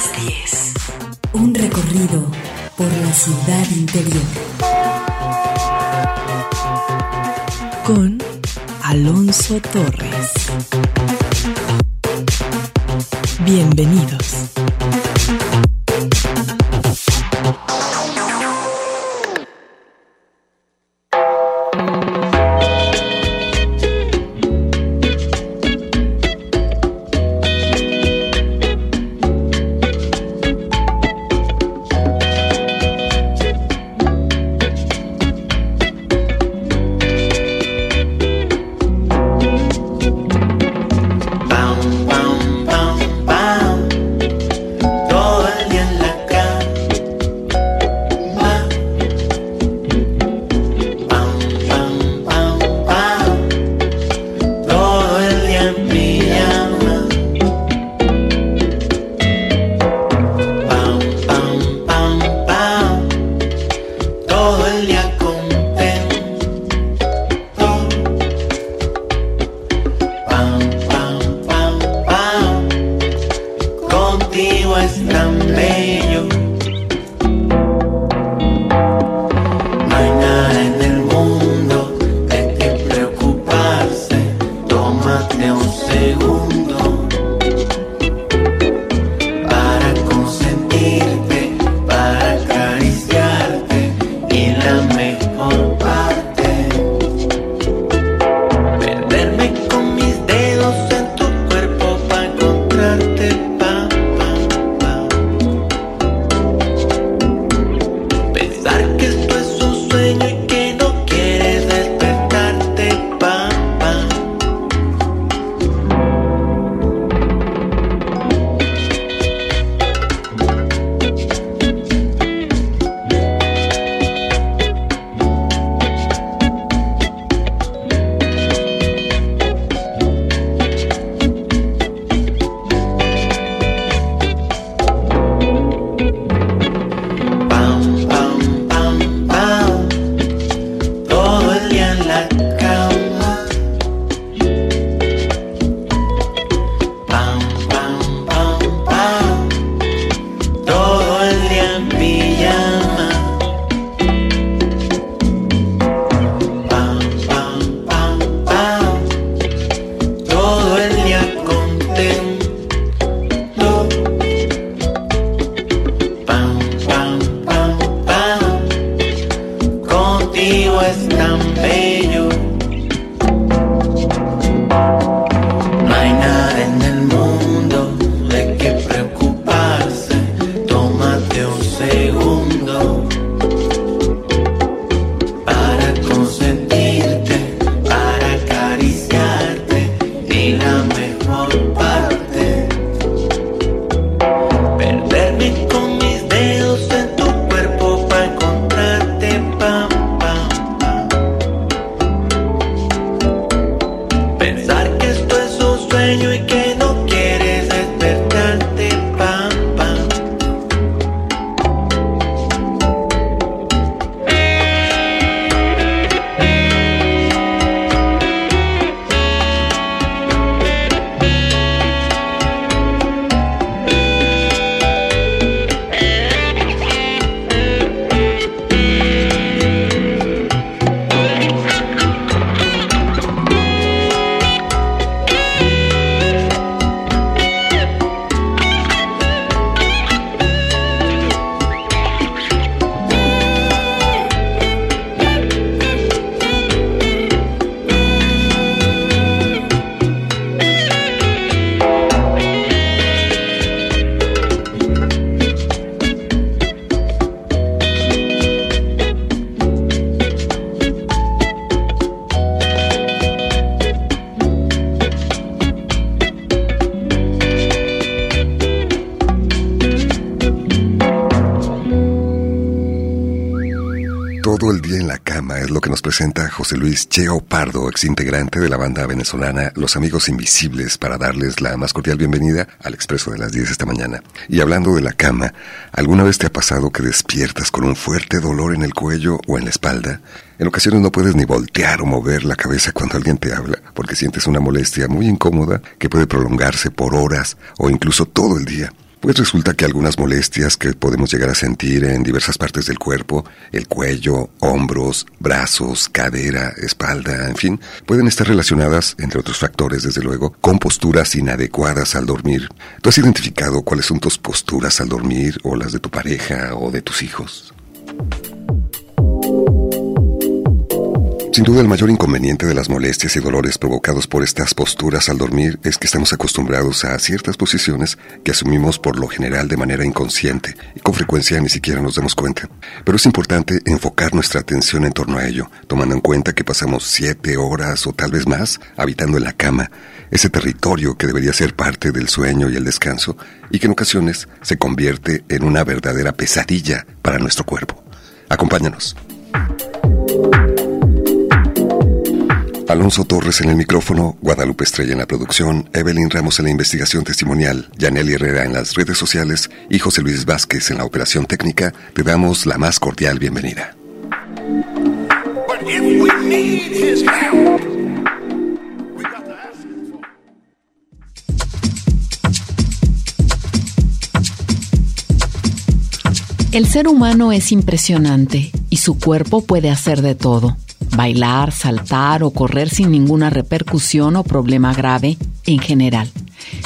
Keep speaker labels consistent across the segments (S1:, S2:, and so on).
S1: las 10.
S2: Un recorrido por la ciudad interior. Con Alonso Torres.
S3: say who exintegrante de la banda venezolana Los Amigos Invisibles, para darles la más cordial bienvenida al Expreso de las 10 esta mañana. Y hablando de la cama, ¿alguna vez te ha pasado que despiertas con un fuerte dolor en el cuello o en la espalda? En ocasiones no puedes ni voltear o mover la cabeza cuando alguien te habla, porque sientes una molestia muy incómoda que puede prolongarse por horas o incluso todo el día. Pues resulta que algunas molestias que podemos llegar a sentir en diversas partes del cuerpo, el cuello, hombros, brazos, cadera, espalda, en fin, pueden estar relacionadas, entre otros factores desde luego, con posturas inadecuadas al dormir. ¿Tú has identificado cuáles son tus posturas al dormir o las de tu pareja o de tus hijos? Sin duda el mayor inconveniente de las molestias y dolores provocados por estas posturas al dormir es que estamos acostumbrados a ciertas posiciones que asumimos por lo general de manera inconsciente y con frecuencia ni siquiera nos damos cuenta. Pero es importante enfocar nuestra atención en torno a ello, tomando en cuenta que pasamos siete horas o tal vez más habitando en la cama, ese territorio que debería ser parte del sueño y el descanso y que en ocasiones se convierte en una verdadera pesadilla para nuestro cuerpo. Acompáñanos. Alonso Torres en el micrófono, Guadalupe Estrella en la producción, Evelyn Ramos en la investigación testimonial, Yaneli Herrera en las redes sociales y José Luis Vázquez en la operación técnica, te damos la más cordial bienvenida.
S4: El ser humano es impresionante y su cuerpo puede hacer de todo bailar, saltar o correr sin ninguna repercusión o problema grave en general.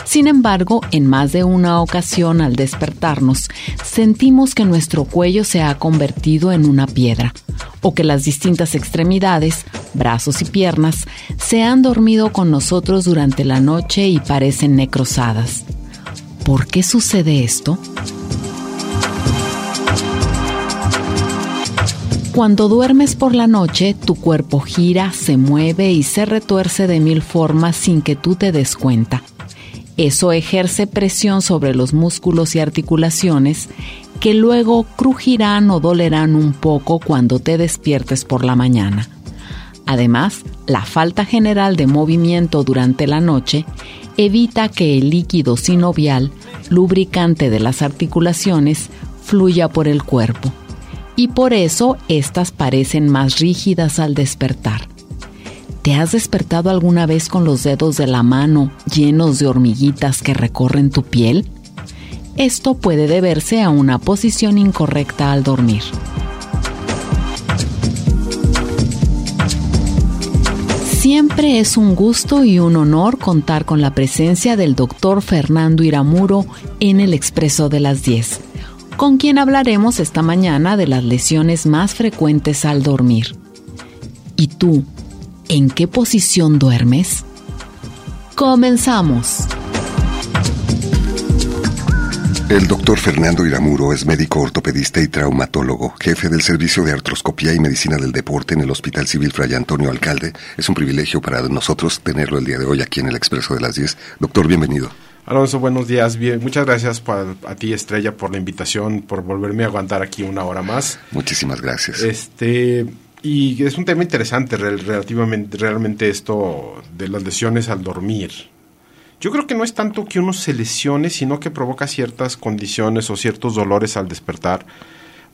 S4: Sin embargo, en más de una ocasión al despertarnos, sentimos que nuestro cuello se ha convertido en una piedra o que las distintas extremidades, brazos y piernas, se han dormido con nosotros durante la noche y parecen necrosadas. ¿Por qué sucede esto? Cuando duermes por la noche, tu cuerpo gira, se mueve y se retuerce de mil formas sin que tú te des cuenta. Eso ejerce presión sobre los músculos y articulaciones que luego crujirán o dolerán un poco cuando te despiertes por la mañana. Además, la falta general de movimiento durante la noche evita que el líquido sinovial, lubricante de las articulaciones, fluya por el cuerpo y por eso estas parecen más rígidas al despertar. ¿Te has despertado alguna vez con los dedos de la mano llenos de hormiguitas que recorren tu piel? Esto puede deberse a una posición incorrecta al dormir. Siempre es un gusto y un honor contar con la presencia del doctor Fernando Iramuro en el Expreso de las 10 con quien hablaremos esta mañana de las lesiones más frecuentes al dormir. ¿Y tú, en qué posición duermes? Comenzamos.
S3: El doctor Fernando Iramuro es médico ortopedista y traumatólogo, jefe del servicio de artroscopía y medicina del deporte en el Hospital Civil Fray Antonio Alcalde. Es un privilegio para nosotros tenerlo el día de hoy aquí en el Expreso de las 10. Doctor, bienvenido.
S5: Alonso, buenos días. Bien, muchas gracias a ti, Estrella, por la invitación, por volverme a aguantar aquí una hora más.
S3: Muchísimas gracias.
S5: Este, y es un tema interesante relativamente, realmente esto de las lesiones al dormir. Yo creo que no es tanto que uno se lesione, sino que provoca ciertas condiciones o ciertos dolores al despertar.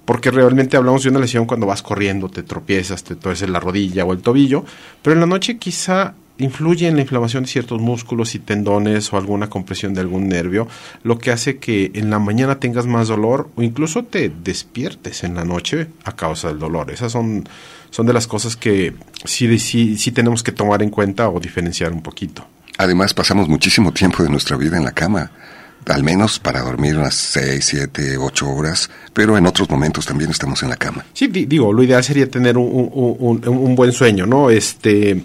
S5: Porque realmente hablamos de una lesión cuando vas corriendo, te tropiezas, te torces la rodilla o el tobillo, pero en la noche quizá influye en la inflamación de ciertos músculos y tendones o alguna compresión de algún nervio, lo que hace que en la mañana tengas más dolor o incluso te despiertes en la noche a causa del dolor. Esas son, son de las cosas que sí, sí, sí tenemos que tomar en cuenta o diferenciar un poquito.
S3: Además, pasamos muchísimo tiempo de nuestra vida en la cama al menos para dormir unas 6, 7, 8 horas, pero en otros momentos también estamos en la cama.
S5: Sí, digo, lo ideal sería tener un, un, un buen sueño, ¿no? Este,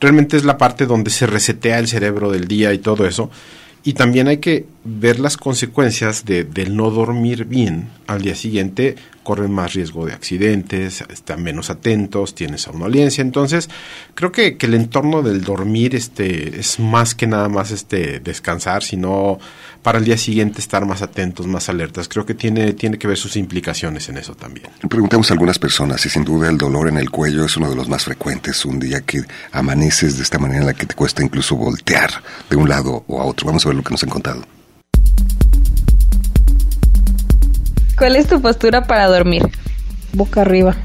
S5: realmente es la parte donde se resetea el cerebro del día y todo eso. Y también hay que ver las consecuencias de, del no dormir bien al día siguiente, corren más riesgo de accidentes, están menos atentos, tienen somnolencia. Entonces, creo que, que, el entorno del dormir este, es más que nada más este, descansar, sino para el día siguiente estar más atentos, más alertas. Creo que tiene, tiene que ver sus implicaciones en eso también.
S3: Preguntamos a algunas personas y sin duda el dolor en el cuello es uno de los más frecuentes. Un día que amaneces de esta manera en la que te cuesta incluso voltear de un lado o a otro. Vamos a ver lo que nos han contado.
S6: ¿Cuál es tu postura para dormir?
S7: Boca arriba.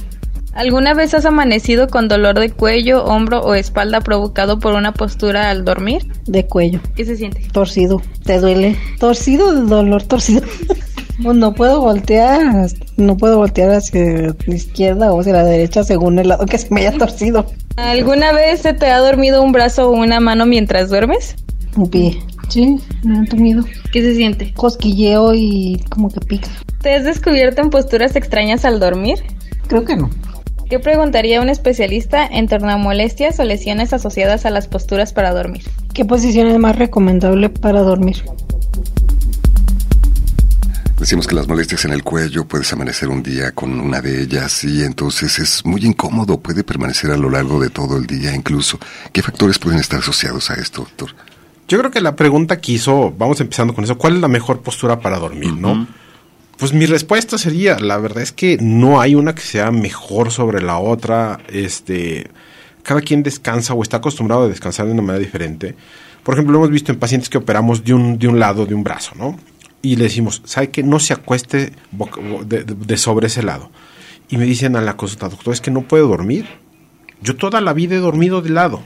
S6: ¿Alguna vez has amanecido con dolor de cuello, hombro o espalda provocado por una postura al dormir?
S7: De cuello.
S6: ¿Qué se siente?
S7: Torcido. ¿Te duele? Torcido dolor, torcido. Pues no puedo voltear, no puedo voltear hacia la izquierda o hacia la derecha según el lado que se me haya torcido.
S6: ¿Alguna vez se te ha dormido un brazo o una mano mientras duermes?
S7: Un pie. Sí, me han dormido.
S6: ¿Qué se siente?
S7: Cosquilleo y como que pica.
S6: ¿Te has descubierto en posturas extrañas al dormir?
S7: Creo que no.
S6: ¿Qué preguntaría un especialista en torno a molestias o lesiones asociadas a las posturas para dormir?
S7: ¿Qué posición es más recomendable para dormir?
S3: Decimos que las molestias en el cuello puedes amanecer un día con una de ellas y entonces es muy incómodo, puede permanecer a lo largo de todo el día incluso. ¿Qué factores pueden estar asociados a esto, doctor?
S5: Yo creo que la pregunta que hizo, vamos empezando con eso, ¿cuál es la mejor postura para dormir, no? Pues mi respuesta sería, la verdad es que no hay una que sea mejor sobre la otra, este, cada quien descansa o está acostumbrado a descansar de una manera diferente. Por ejemplo, lo hemos visto en pacientes que operamos de un, de un lado, de un brazo, ¿no? Y le decimos, ¿sabe que no se acueste de, de, sobre ese lado? Y me dicen a la consulta, doctor, es que no puedo dormir. Yo toda la vida he dormido de lado,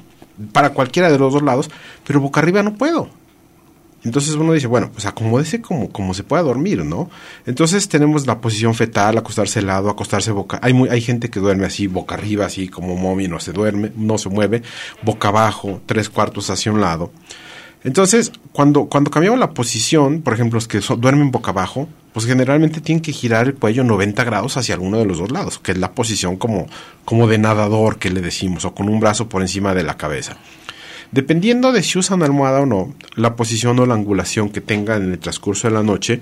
S5: para cualquiera de los dos lados, pero boca arriba no puedo. Entonces uno dice, bueno, pues acomódese como, se pueda dormir, ¿no? Entonces tenemos la posición fetal, acostarse lado, acostarse boca. Hay, hay gente que duerme así, boca arriba, así como mommy, no se duerme, no se mueve, boca abajo, tres cuartos hacia un lado. Entonces, cuando, cuando cambiamos la posición, por ejemplo, los que duermen boca abajo, pues generalmente tienen que girar el cuello 90 grados hacia alguno de los dos lados, que es la posición como, como de nadador que le decimos, o con un brazo por encima de la cabeza. Dependiendo de si usan almohada o no, la posición o la angulación que tenga en el transcurso de la noche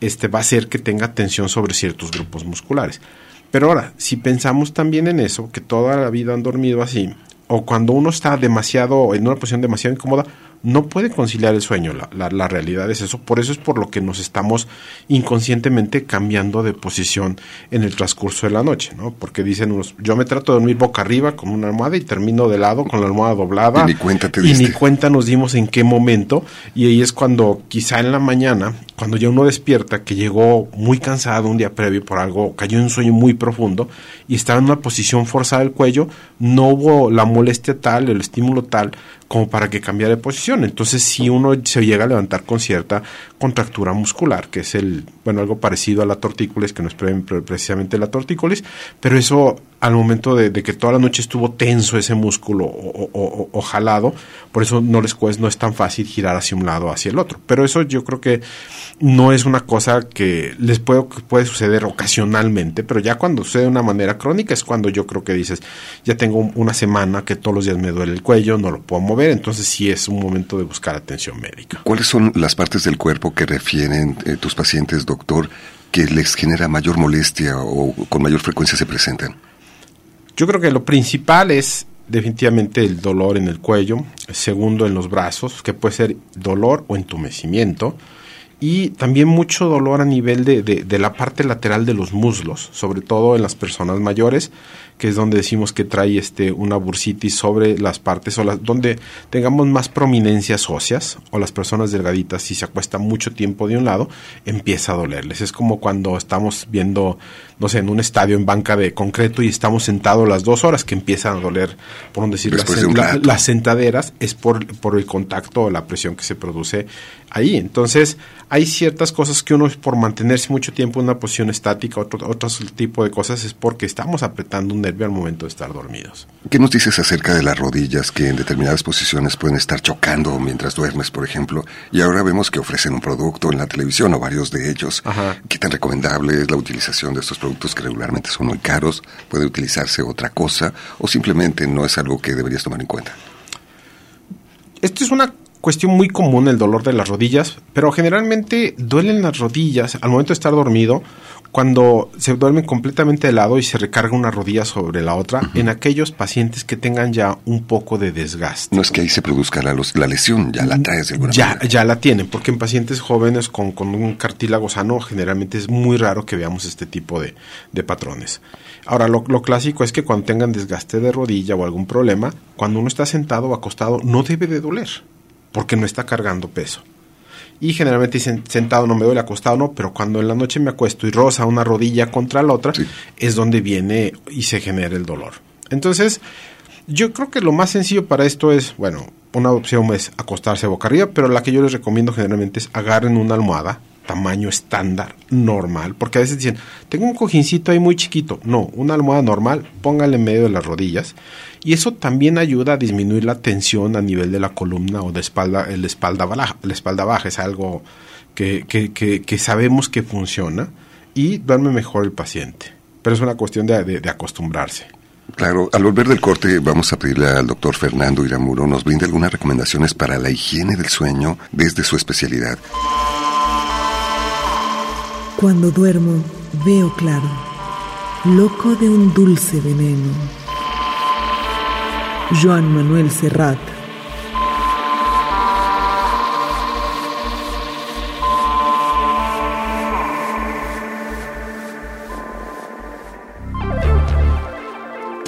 S5: este, va a hacer que tenga tensión sobre ciertos grupos musculares. Pero ahora, si pensamos también en eso, que toda la vida han dormido así, o cuando uno está demasiado, en una posición demasiado incómoda, no puede conciliar el sueño. La, la, realidad es eso. Por eso es por lo que nos estamos inconscientemente cambiando de posición en el transcurso de la noche, ¿no? Porque dicen unos, yo me trato de dormir boca arriba con una almohada y termino de lado con la almohada doblada.
S3: Y ni cuenta te
S5: Y ni cuenta nos dimos en qué momento. Y ahí es cuando, quizá en la mañana, cuando ya uno despierta, que llegó muy cansado un día previo por algo, cayó en un sueño muy profundo y estaba en una posición forzada del cuello, no hubo la molestia tal, el estímulo tal, como para que cambiara de posición. Entonces, si uno se llega a levantar con cierta contractura muscular, que es el, bueno, algo parecido a la tortícolis, que no es precisamente la tortícolis, pero eso al momento de, que toda la noche estuvo tenso ese músculo o, jalado, por eso no les cuesta, no es tan fácil girar hacia un lado o hacia el otro. Pero eso yo creo que no es una cosa que les puede, puede suceder ocasionalmente, pero ya cuando sucede de una manera crónica es cuando yo creo que dices, ya tengo una semana que todos los días me duele el cuello, no lo puedo mover, entonces sí es un momento de buscar atención médica.
S3: ¿Cuáles son las partes del cuerpo que refieren eh, tus pacientes, doctor, que les genera mayor molestia o con mayor frecuencia se presentan?
S5: Yo creo que lo principal es definitivamente el dolor en el cuello, segundo en los brazos, que puede ser dolor o entumecimiento, y también mucho dolor a nivel de, de, de, la parte lateral de los muslos, sobre todo en las personas mayores, que es donde decimos que trae este una bursitis sobre las partes o las, donde tengamos más prominencias óseas o las personas delgaditas si se acuesta mucho tiempo de un lado empieza a dolerles. Es como cuando estamos viendo no sé en un estadio en banca de concreto y estamos sentados las dos horas que empiezan a doler por no decir las,
S3: de
S5: la, las, sentaderas es por, por el contacto o la presión que se produce ahí entonces hay ciertas cosas que uno por mantenerse mucho tiempo en una posición estática otro, otro tipo de cosas es porque estamos apretando un nervio al momento de estar dormidos.
S3: ¿Qué nos dices acerca de las rodillas que en determinadas posiciones pueden estar chocando mientras duermes, por ejemplo? Y ahora vemos que ofrecen un producto en la televisión o varios de ellos.
S5: Ajá.
S3: ¿Qué tan recomendable es la utilización de estos productos que regularmente son muy caros? ¿Puede utilizarse otra cosa o simplemente no es algo que deberías tomar en cuenta?
S5: Esto es una cuestión muy común el dolor de las rodillas, pero generalmente duelen las rodillas al momento de estar dormido cuando se duerme completamente de lado y se recarga una rodilla sobre la otra en aquellos pacientes que tengan ya un poco de desgaste.
S3: No es que ahí se produzca la, la lesión, ya la traes de alguna
S5: Ya,
S3: manera.
S5: ya la tienen, porque en pacientes jóvenes con, con un cartílago sano generalmente es muy raro que veamos este tipo de, de patrones. Ahora, lo, lo clásico es que cuando tengan desgaste de rodilla o algún problema, cuando uno está sentado o acostado no debe de doler, porque no está cargando peso. Y generalmente dicen sentado no me duele, acostado no, pero cuando en la noche me acuesto y roza una rodilla contra la otra,
S3: Sí.
S5: es donde viene y se genera el dolor. Entonces, yo creo que lo más sencillo para esto es, bueno, una opción es acostarse boca arriba, pero la que yo les recomiendo generalmente es agarren una almohada, tamaño estándar, normal, porque a veces dicen, tengo un cojincito ahí muy chiquito. No, una almohada normal, póngale en medio de las rodillas. Y eso también ayuda a disminuir la tensión a nivel de la columna o de espalda, el espalda baja. La espalda baja es algo que, que, que, que sabemos que funciona y duerme mejor el paciente. Pero es una cuestión de, de- de acostumbrarse.
S3: Claro, al volver del corte vamos a pedirle al doctor Fernando Iramuro nos brinde algunas recomendaciones para la higiene del sueño desde su especialidad.
S8: Cuando duermo, veo claro, loco de un dulce veneno. Joan Manuel Serrat.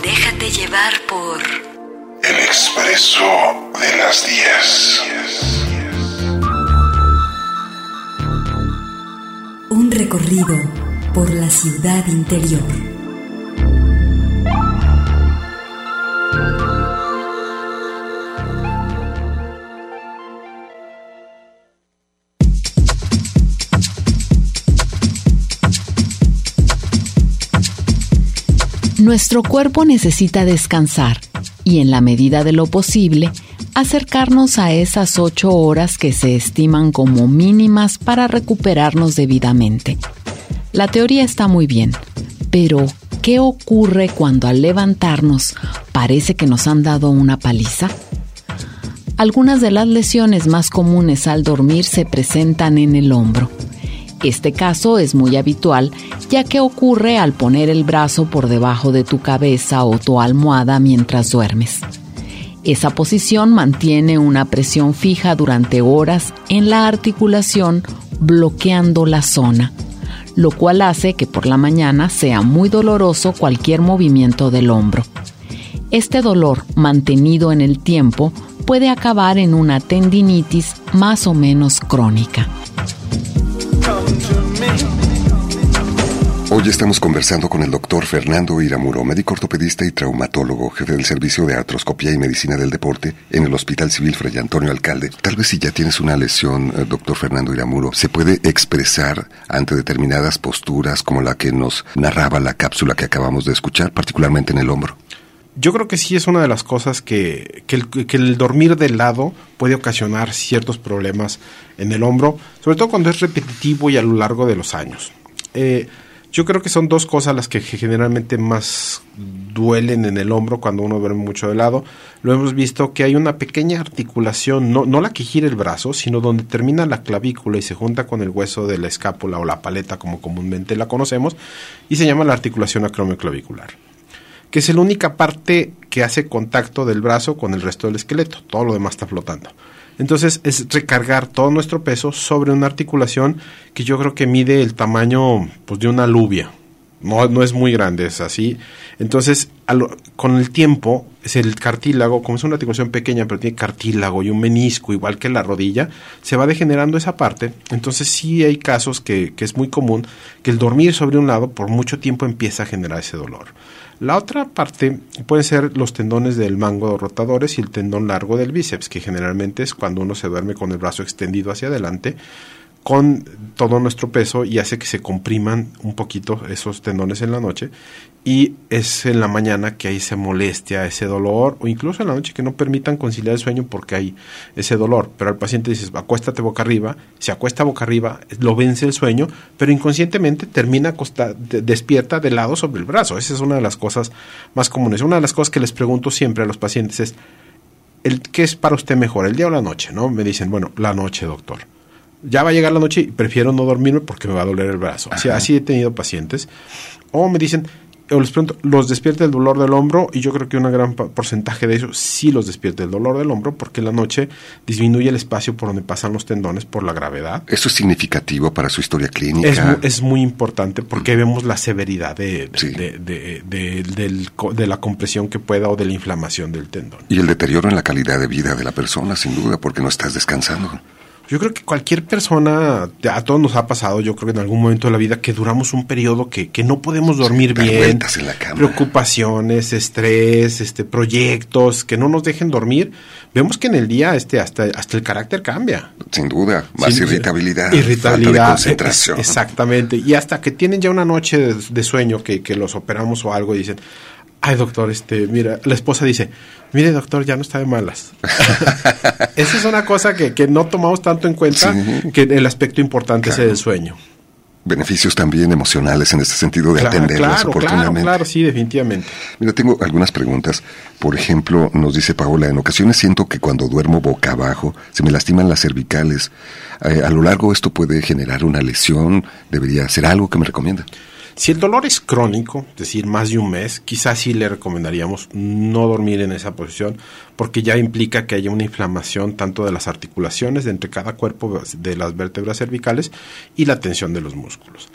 S9: Déjate llevar por
S10: El expreso de las 10.
S1: Un recorrido por la ciudad interior.
S4: Nuestro cuerpo necesita descansar y en la medida de lo posible acercarnos a esas ocho horas que se estiman como mínimas para recuperarnos debidamente. La teoría está muy bien, pero ¿qué ocurre cuando al levantarnos parece que nos han dado una paliza? Algunas de las lesiones más comunes al dormir se presentan en el hombro. Este caso es muy habitual ya que ocurre al poner el brazo por debajo de tu cabeza o tu almohada mientras duermes. Esa posición mantiene una presión fija durante horas en la articulación bloqueando la zona, lo cual hace que por la mañana sea muy doloroso cualquier movimiento del hombro. Este dolor mantenido en el tiempo puede acabar en una tendinitis más o menos crónica.
S3: Hoy estamos conversando con el doctor Fernando Iramuro, médico ortopedista y traumatólogo, jefe del servicio de artroscopía y medicina del deporte en el Hospital Civil Fray Antonio Alcalde. Tal vez si ya tienes una lesión, eh, doctor Fernando Iramuro, se puede expresar ante determinadas posturas como la que nos narraba la cápsula que acabamos de escuchar, particularmente en el hombro.
S5: Yo creo que sí es una de las cosas que, que el, dormir de lado puede ocasionar ciertos problemas en el hombro, sobre todo cuando es repetitivo y a lo largo de los años. Eh, yo creo que son dos cosas las que generalmente más duelen en el hombro cuando uno duerme mucho de lado. Lo hemos visto que hay una pequeña articulación, no, no la que gira el brazo, sino donde termina la clavícula y se junta con el hueso de la escápula o la paleta como comúnmente la conocemos, y se llama la articulación acromioclavicular que es la única parte que hace contacto del brazo con el resto del esqueleto. Todo lo demás está flotando. Entonces es recargar todo nuestro peso sobre una articulación que yo creo que mide el tamaño pues, de una alubia. No, no es muy grande, es así. Entonces, con el tiempo, es el cartílago, como es una articulación pequeña, pero tiene cartílago y un menisco, igual que la rodilla, se va degenerando esa parte. Entonces, sí hay casos que, que es muy común que el dormir sobre un lado por mucho tiempo empieza a generar ese dolor. La otra parte pueden ser los tendones del mango rotadores y el tendón largo del bíceps, que generalmente es cuando uno se duerme con el brazo extendido hacia adelante con todo nuestro peso y hace que se compriman un poquito esos tendones en la noche y es en la mañana que hay esa molestia, ese dolor o incluso en la noche que no permitan conciliar el sueño porque hay ese dolor. Pero al paciente dices, acuéstate boca arriba, se acuesta boca arriba, lo vence el sueño, pero inconscientemente termina despierta de lado sobre el brazo. Esa es una de las cosas más comunes. Una de las cosas que les pregunto siempre a los pacientes es, el, ¿qué es para usted mejor, el día o la noche? ¿no? Me dicen, bueno, la noche, doctor. Ya va a llegar la noche y prefiero no dormirme porque me va a doler el brazo. Así, así he tenido pacientes. O me dicen, o les pregunto, ¿los despierta el dolor del hombro? Y yo creo que un gran porcentaje de eso sí los despierta el dolor del hombro porque en la noche disminuye el espacio por donde pasan los tendones por la gravedad.
S3: ¿Eso es significativo para su historia clínica?
S5: Es, es muy importante porque vemos la severidad de, de, de- de- del co- de la compresión que pueda o de la inflamación del tendón.
S3: Y el deterioro en la calidad de vida de la persona, sin duda, porque no estás descansando.
S5: Yo creo que cualquier persona, a todos nos ha pasado, yo creo que en algún momento de la vida, que duramos un periodo que, que no podemos dormir bien,
S3: vueltas en la cama.
S5: preocupaciones, estrés, este, proyectos, que no nos dejen dormir. Vemos que en el día este, hasta, hasta el carácter cambia.
S3: Sin duda, más irritabilidad,
S5: irritabilidad,
S3: falta de concentración.
S5: ex- exactamente. Y hasta que tienen ya una noche de, de sueño que, que los operamos o algo y dicen, ay doctor, este, mira, la esposa dice, mire doctor, ya no está de malas. Esa es una cosa que, que no tomamos tanto en cuenta
S3: Sí.
S5: que el aspecto importante es el sueño.
S3: Beneficios también emocionales en este sentido de
S5: Claro,
S3: atenderlas
S5: claro, claro,
S3: oportunamente.
S5: claro, sí, definitivamente.
S3: Mira, tengo algunas preguntas. Por ejemplo, nos dice Paola, en ocasiones siento que cuando duermo boca abajo se me lastiman las cervicales. Eh, a lo largo esto puede generar una lesión. ¿Debería ser algo que me recomienda?
S5: Si el dolor es crónico, es decir, más de un mes, quizás sí le recomendaríamos no dormir en esa posición, porque ya implica que haya una inflamación tanto de las articulaciones entre cada cuerpo de las vértebras cervicales y la tensión de los músculos.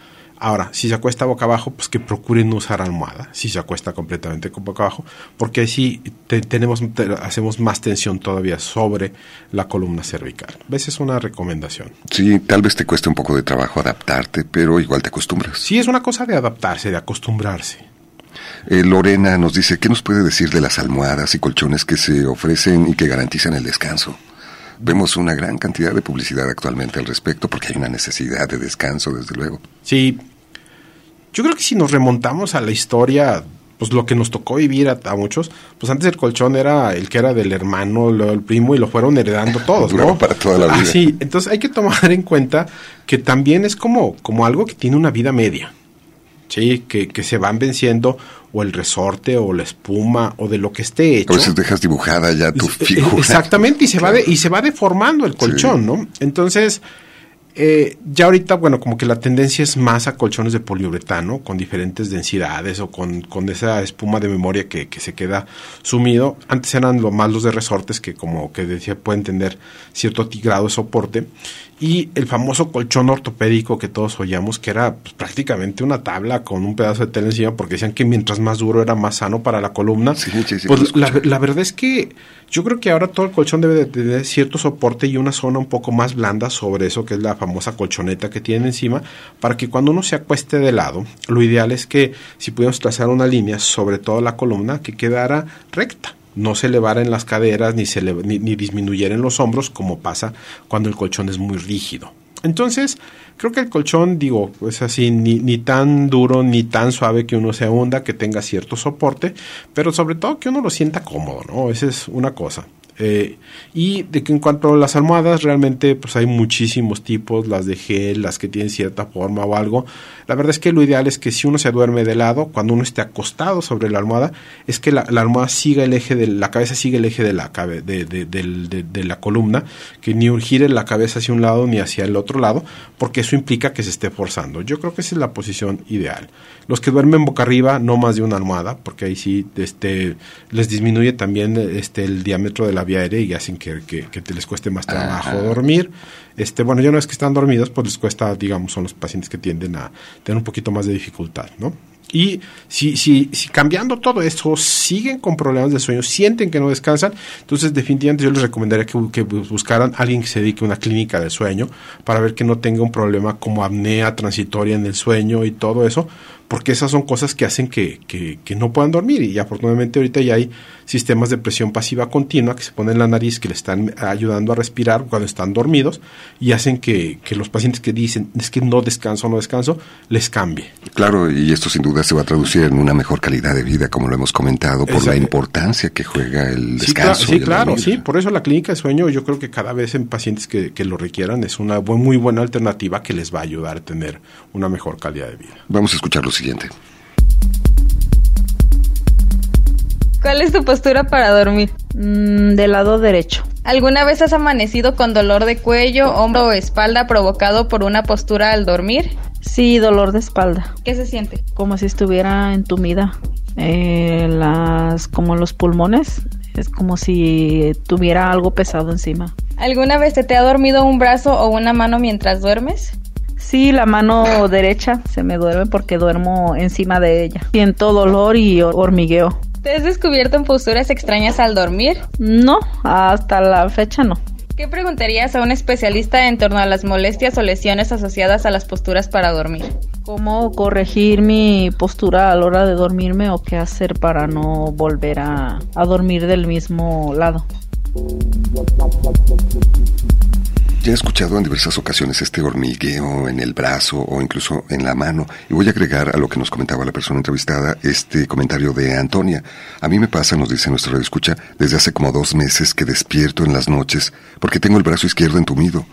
S5: Ahora, si se acuesta boca abajo, pues que procure no usar almohada, si se acuesta completamente con boca abajo, porque así te- tenemos, te- hacemos más tensión todavía sobre la columna cervical. ¿Ves? Es una recomendación.
S3: Sí, tal vez te cueste un poco de trabajo adaptarte, pero igual te acostumbras.
S5: Sí, es una cosa de adaptarse, de acostumbrarse.
S3: Eh, Lorena nos dice, ¿qué nos puede decir de las almohadas y colchones que se ofrecen y que garantizan el descanso? Vemos una gran cantidad de publicidad actualmente al respecto porque hay una necesidad de descanso, desde luego.
S5: Sí, yo creo que si nos remontamos a la historia, pues lo que nos tocó vivir a, a muchos, pues antes el colchón era el que era del hermano, luego el primo y lo fueron heredando todos, ¿no?
S3: para toda la
S5: Ah,
S3: vida.
S5: sí, entonces hay que tomar en cuenta que también es como, como algo que tiene una vida media. Sí, que, que se van venciendo o el resorte o la espuma o de lo que esté hecho.
S3: A veces dejas dibujada ya tu
S5: eh,
S3: figura.
S5: Exactamente, y se, va de, y se va deformando el colchón, ¿no? Entonces, eh, ya ahorita, bueno, como que la tendencia es más a colchones de poliuretano con diferentes densidades o con, con esa espuma de memoria que, que se queda sumido. Antes eran lo más los de resortes que como que decía pueden tener cierto grado de soporte. Y el famoso colchón ortopédico que todos oíamos, que era pues, prácticamente una tabla con un pedazo de tela encima, porque decían que mientras más duro era más sano para la columna.
S3: sí, sí,
S5: pues la, verdad es que yo creo que ahora todo el colchón debe de tener cierto soporte y una zona un poco más blanda sobre eso, que es la famosa colchoneta que tiene encima, para que cuando uno se acueste de lado, lo ideal es que si pudiéramos trazar una línea sobre toda la columna que quedara recta. No se elevara en las caderas ni, se ni, ni disminuyera en los hombros, como pasa cuando el colchón es muy rígido. Entonces, creo que el colchón, digo, es así, ni, ni tan duro ni tan suave que uno se hunda, que tenga cierto soporte, pero sobre todo que uno lo sienta cómodo, ¿no? Esa es una cosa. Eh, y de que en cuanto a las almohadas, realmente pues hay muchísimos tipos, las de gel, las que tienen cierta forma o algo. La verdad es que lo ideal es que si uno se duerme de lado, cuando uno esté acostado sobre la almohada, es que la, la almohada siga el eje de la cabeza, sigue el eje de la, de- de la columna, que ni gire la cabeza hacia un lado ni hacia el otro lado, porque eso implica que se esté forzando. Yo creo que esa es la posición ideal. Los que duermen boca arriba, no más de una almohada, porque ahí sí este, les disminuye también este, el diámetro de la vía aérea y hacen que, que- que te les cueste más trabajo
S3: Ajá.
S5: dormir. Este, bueno, ya una vez que están dormidos, pues les cuesta, digamos, son los pacientes que tienden a tener un poquito más de dificultad, ¿no? Y si, si, si cambiando todo eso siguen con problemas de sueño, sienten que no descansan, entonces definitivamente yo les recomendaría que, que buscaran a alguien que se dedique a una clínica de sueño para ver que no tenga un problema como apnea transitoria en el sueño y todo eso, porque esas son cosas que hacen que, que, que no puedan dormir. Y afortunadamente ahorita ya hay sistemas de presión pasiva continua que se ponen en la nariz que le están ayudando a respirar cuando están dormidos y hacen que, que los pacientes que dicen es que no descanso, no descanso, les cambie.
S3: Claro, y esto sin duda se va a traducir en una mejor calidad de vida, como lo hemos comentado, por la importancia que juega el descanso.
S5: sí, claro, sí. Por eso la clínica de sueño yo creo que cada vez en pacientes que, que lo requieran es una muy buena alternativa que les va a ayudar a tener una mejor calidad de vida.
S3: Vamos a escuchar lo siguiente.
S6: ¿Cuál es tu postura para dormir?
S7: Mm, del lado derecho.
S6: ¿Alguna vez has amanecido con dolor de cuello, hombro o espalda provocado por una postura al dormir?
S7: Sí, dolor de espalda.
S6: ¿Qué se siente?
S7: Como si estuviera entumida. Eh, las, como los pulmones. Es como si tuviera algo pesado encima.
S6: ¿Alguna vez te, te ha dormido un brazo o una mano mientras duermes?
S7: Sí, la mano derecha se me duerme porque duermo encima de ella. Siento dolor y hormigueo.
S6: ¿Te has descubierto en posturas extrañas al dormir?
S7: No, hasta la fecha no.
S6: ¿Qué preguntarías a un especialista en torno a las molestias o lesiones asociadas a las posturas para dormir?
S7: ¿Cómo corregir mi postura a la hora de dormirme o qué hacer para no volver a, a dormir del mismo lado?
S3: Ya he escuchado en diversas ocasiones este hormigueo en el brazo o incluso en la mano. Y voy a agregar a lo que nos comentaba la persona entrevistada este comentario de Antonia. A mí me pasa, nos dice nuestro radio escucha, desde hace como dos meses que despierto en las noches porque tengo el brazo izquierdo entumido,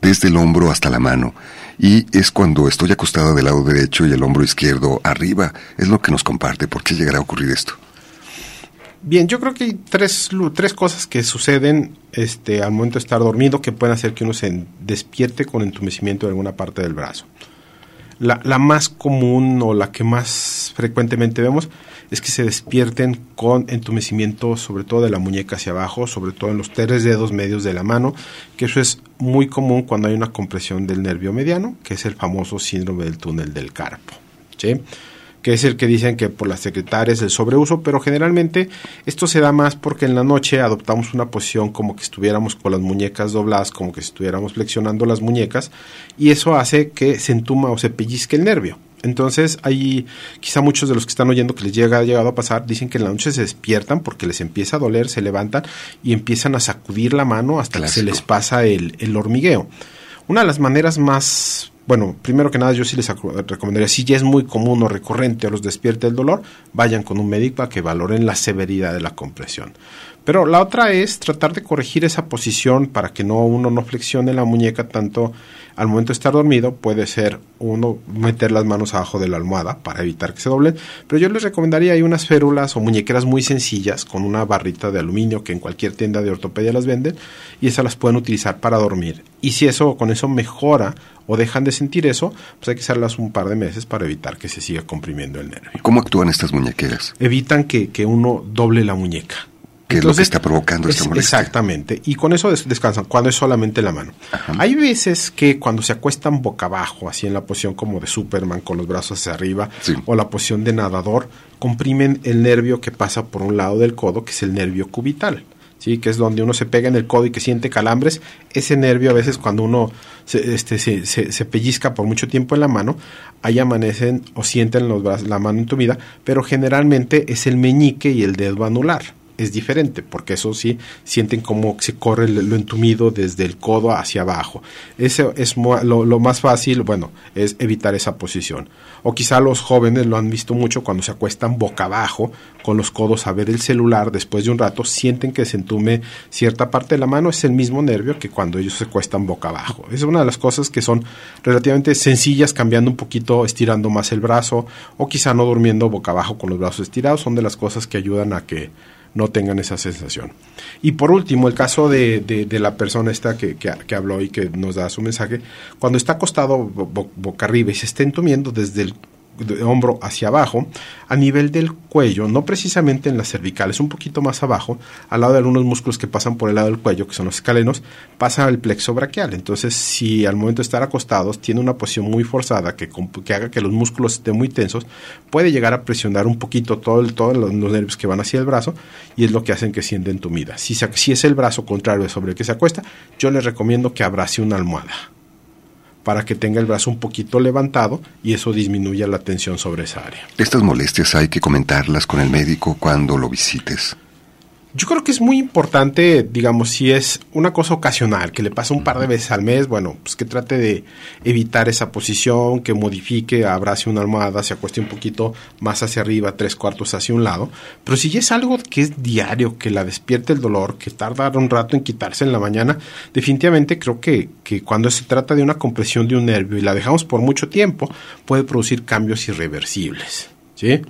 S3: desde el hombro hasta la mano. Y es cuando estoy acostada del lado derecho y el hombro izquierdo arriba. Es lo que nos comparte. ¿Por qué llegará a ocurrir esto?
S5: Bien, yo creo que hay tres, tres cosas que suceden este, al momento de estar dormido que pueden hacer que uno se despierte con entumecimiento de alguna parte del brazo. La, la, más común o la que más frecuentemente vemos es que se despierten con entumecimiento sobre todo de la muñeca hacia abajo, sobre todo en los tres dedos medios de la mano, que eso es muy común cuando hay una compresión del nervio mediano, que es el famoso síndrome del túnel del carpo. ¿sí? Que es el que dicen que por las secretarias el sobreuso, pero generalmente esto se da más porque en la noche adoptamos una posición como que estuviéramos con las muñecas dobladas, como que estuviéramos flexionando las muñecas, y eso hace que se entuma o se pellizque el nervio. Entonces, hay quizá muchos de los que están oyendo que les llega, ha llegado a pasar, dicen que en la noche se despiertan porque les empieza a doler, se levantan y empiezan a sacudir la mano hasta que se les pasa el, el hormigueo. Una de las maneras más bueno, primero que nada yo sí les recomendaría, si ya es muy común o recurrente o los despierte el dolor, vayan con un médico para que valoren la severidad de la compresión. Pero la otra es tratar de corregir esa posición para que no uno no flexione la muñeca tanto al momento de estar dormido. Puede ser uno meter las manos abajo de la almohada para evitar que se doblen. Pero yo les recomendaría hay unas férulas o muñequeras muy sencillas con una barrita de aluminio que en cualquier tienda de ortopedia las venden y esas las pueden utilizar para dormir. Y si eso con eso mejora o dejan de sentir eso, pues hay que usarlas un par de meses para evitar que se siga comprimiendo el nervio.
S3: ¿Cómo actúan estas muñequeras?
S5: Evitan que, que uno doble la muñeca.
S3: ¿Qué es lo que está provocando esta molestia?
S5: Exactamente. Y con eso des descansan, cuando es solamente la mano. Ajá. Hay veces que cuando se acuestan boca abajo, así en la posición como de Superman, con los brazos hacia arriba, sí. o la posición de nadador, comprimen el nervio que pasa por un lado del codo, que es el nervio cubital. ¿sí? que es donde uno se pega en el codo y que siente calambres, ese nervio a veces cuando uno se, este, se, se, se pellizca por mucho tiempo en la mano, ahí amanecen o sienten los brazos, la mano entumida, pero generalmente es el meñique y el dedo anular es diferente, porque eso sí sienten como se corre lo entumido desde el codo hacia abajo. Eso es lo, lo, más fácil, bueno, es evitar esa posición. O quizá los jóvenes lo han visto mucho cuando se acuestan boca abajo, con los codos a ver el celular, después de un rato sienten que se entume cierta parte de la mano, es el mismo nervio que cuando ellos se acuestan boca abajo. Es una de las cosas que son relativamente sencillas, cambiando un poquito, estirando más el brazo, o quizá no durmiendo boca abajo con los brazos estirados, son de las cosas que ayudan a que no tengan esa sensación. Y por último, el caso de, de, de la persona esta que, que, habló y que nos da su mensaje, cuando está acostado bo, boca arriba y se está entumiendo desde el de hombro hacia abajo, a nivel del cuello, no precisamente en las cervicales, un poquito más abajo, al lado de algunos músculos que pasan por el lado del cuello, que son los escalenos, pasa el plexo braquial. Entonces, si al momento de estar acostados tiene una posición muy forzada que, que haga que los músculos estén muy tensos, puede llegar a presionar un poquito todo todos los, los, nervios que van hacia el brazo y es lo que hacen que sienten entumida. Si, si es el brazo contrario sobre el que se acuesta, yo les recomiendo que abrace una almohada para que tenga el brazo un poquito levantado y eso disminuya la tensión sobre esa área.
S3: Estas molestias hay que comentarlas con el médico cuando lo visites.
S5: Yo creo que es muy importante, digamos, si es una cosa ocasional, que le pasa un par de veces al mes, bueno, pues que trate de evitar esa posición, que modifique, abrace una almohada, se acueste un poquito más hacia arriba, tres cuartos hacia un lado. Pero si ya es algo que es diario, que la despierte el dolor, que tarda un rato en quitarse en la mañana, definitivamente creo que, que cuando se trata de una compresión de un nervio y la dejamos por mucho tiempo, puede producir cambios irreversibles. ¿Sí?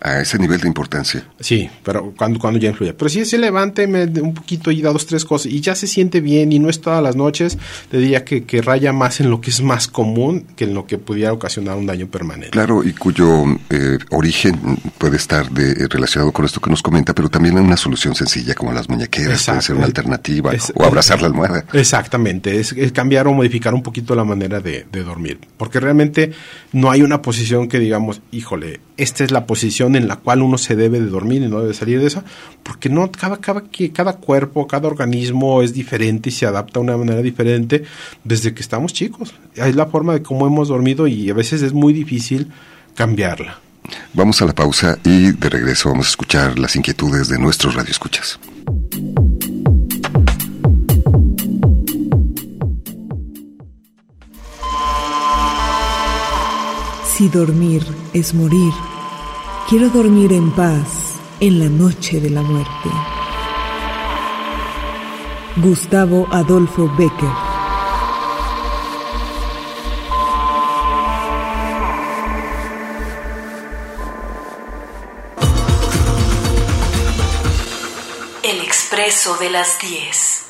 S3: A ese nivel de importancia.
S5: Sí, pero cuando, cuando ya influye. Pero si se levante un poquito y da dos, tres cosas y ya se siente bien y no es todas las noches, te diría que, que raya más en lo que es más común que en lo que pudiera ocasionar un daño permanente.
S3: Claro, y cuyo eh, origen puede estar de, eh, relacionado con esto que nos comenta, pero también en una solución sencilla como las muñequeras, puede ser una alternativa, o abrazar la almohada.
S5: Exactamente, es, cambiar o modificar un poquito la manera de, de dormir, porque realmente no hay una posición que digamos, híjole, esta es la posición en la cual uno se debe de dormir y no debe salir de esa, porque no cada, cada, cada cuerpo, cada organismo es diferente y se adapta de una manera diferente desde que estamos chicos. Es la forma de cómo hemos dormido y a veces es muy difícil cambiarla.
S3: Vamos a la pausa y de regreso vamos a escuchar las inquietudes de nuestros radioescuchas.
S8: Si dormir es morir, quiero dormir en paz en la noche de la muerte. Gustavo Adolfo Becker
S9: El expreso de las 10.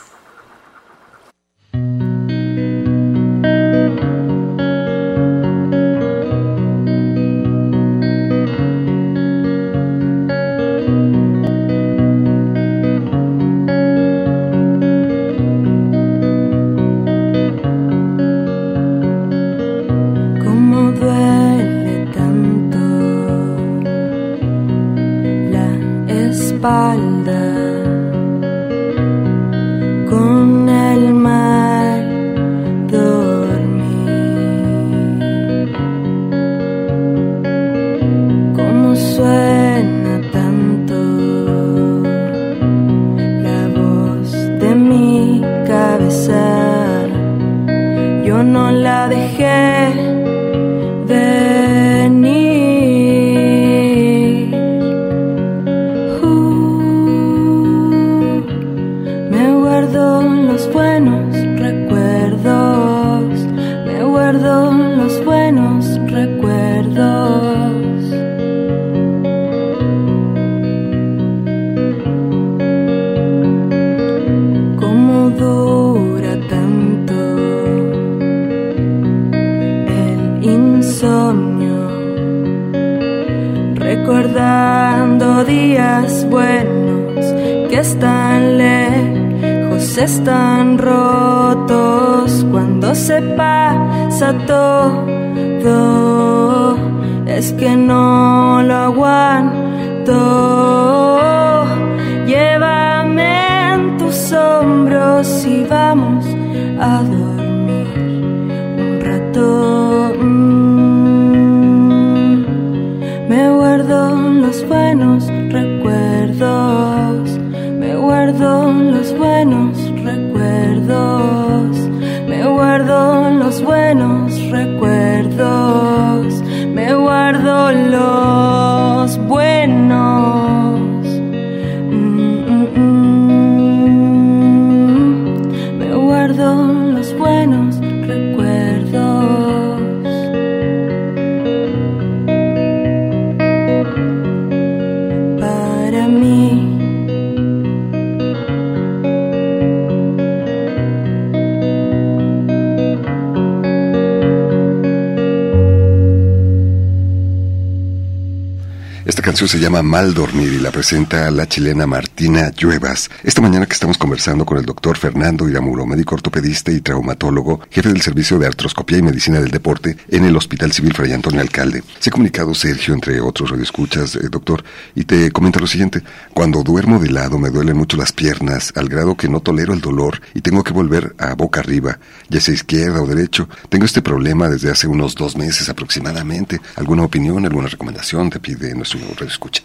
S3: Se llama Mal Dormir y la presenta la chilena Martina Lluevas. Esta mañana que estamos conversando con el doctor Fernando Iramuro, médico ortopedista y traumatólogo, jefe del Servicio de Artroscopía y Medicina del Deporte en el Hospital Civil Fray Antonio Alcalde. Se ha comunicado Sergio, entre otros radioescuchas, eh, doctor, y te comenta lo siguiente. Cuando duermo de lado me duelen mucho las piernas, al grado que no tolero el dolor y tengo que volver a boca arriba, ya sea izquierda o derecho. Tengo este problema desde hace unos dos meses aproximadamente. ¿Alguna opinión, alguna recomendación te pide nuestro escucha.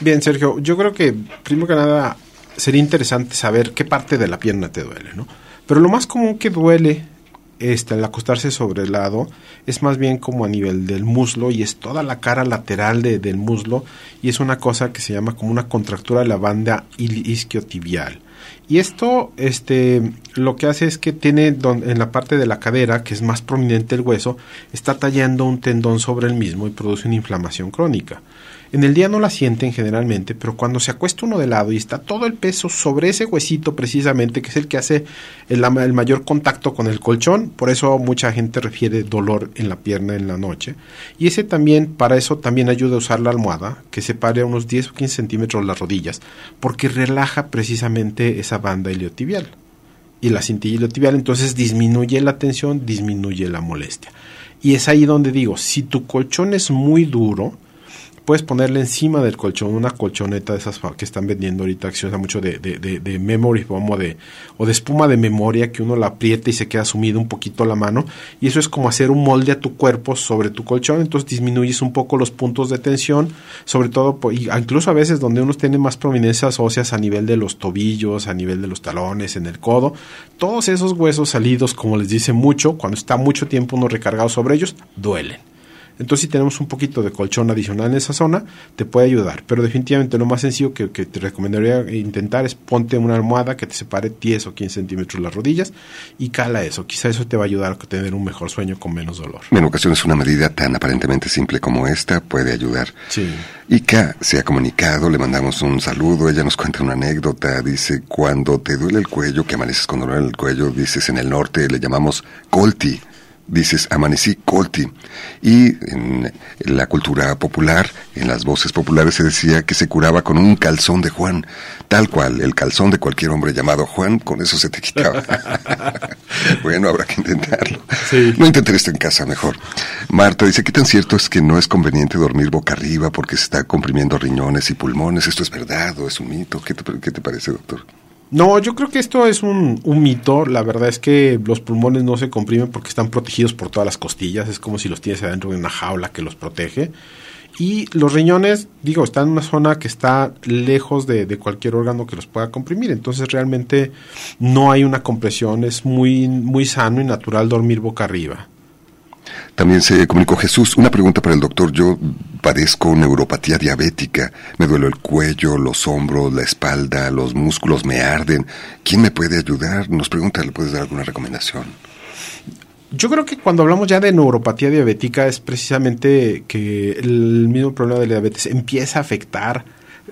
S5: Bien, Sergio, yo creo que primero que nada sería interesante saber qué parte de la pierna te duele, ¿no? Pero lo más común que duele este, al acostarse sobre el lado es más bien como a nivel del muslo y es toda la cara lateral del muslo y es una cosa que se llama como una contractura de la banda isquiotibial. Y esto este, lo que hace es que tiene don- en la parte de la cadera, que es más prominente el hueso, está tallando un tendón sobre el mismo y produce una inflamación crónica. En el día no la sienten generalmente, pero cuando se acuesta uno de lado y está todo el peso sobre ese huesito precisamente, que es el que hace el, mayor contacto con el colchón, por eso mucha gente refiere dolor en la pierna en la noche. Y ese también, para eso también ayuda a usar la almohada, que separe a unos 10 o 15 centímetros las rodillas, porque relaja precisamente esa banda iliotibial. Y la cintilla iliotibial entonces disminuye la tensión, disminuye la molestia. Y es ahí donde digo, si tu colchón es muy duro, puedes ponerle encima del colchón una colchoneta de esas que están vendiendo ahorita, que mucho de, de, de, de memory foam o de, o de espuma de memoria, que uno la aprieta y se queda sumido un poquito la mano. Y eso es como hacer un molde a tu cuerpo sobre tu colchón, entonces disminuyes un poco los puntos de tensión, sobre todo, incluso a veces donde uno tiene más prominencias óseas a nivel de los tobillos, a nivel de los talones, en el codo, todos esos huesos salidos, como les dice mucho, cuando está mucho tiempo uno recargado sobre ellos, duelen. Entonces, si tenemos un poquito de colchón adicional en esa zona, te puede ayudar. Pero definitivamente lo más sencillo que, que te recomendaría intentar es ponte una almohada que te separe 10 o 15 centímetros las rodillas y cala eso. Quizá eso te va a ayudar a tener un mejor sueño con menos dolor.
S3: En ocasiones una medida tan aparentemente simple como esta puede ayudar.
S5: Sí.
S3: Ika se ha comunicado, le mandamos un saludo, ella nos cuenta una anécdota, dice, cuando te duele el cuello, que amaneces con dolor en el cuello, dices en el norte le llamamos colti, dices amanecí colti. Y en la cultura popular, en las voces populares se decía que se curaba con un calzón de Juan, tal cual, el calzón de cualquier hombre llamado Juan, con eso se te quitaba. bueno, habrá que intentarlo.
S5: Sí.
S3: No intenten esto en casa mejor. Marta dice, ¿qué tan cierto es que no es conveniente dormir boca arriba porque se está comprimiendo riñones y pulmones? ¿Esto es verdad o es un mito? ¿Qué te, qué te parece, doctor?
S5: No, yo creo que esto es un, un mito. La verdad es que los pulmones no se comprimen porque están protegidos por todas las costillas. Es como si los tienes adentro de una jaula que los protege. Y los riñones, digo, están en una zona que está lejos de, de cualquier órgano que los pueda comprimir. Entonces realmente no hay una compresión. Es muy, muy sano y natural dormir boca arriba.
S3: También se comunicó Jesús. Una pregunta para el doctor. Yo padezco neuropatía diabética. Me duele el cuello, los hombros, la espalda, los músculos me arden. ¿Quién me puede ayudar? Nos pregunta, ¿le puedes dar alguna recomendación?
S5: Yo creo que cuando hablamos ya de neuropatía diabética es precisamente que el mismo problema de la diabetes empieza a afectar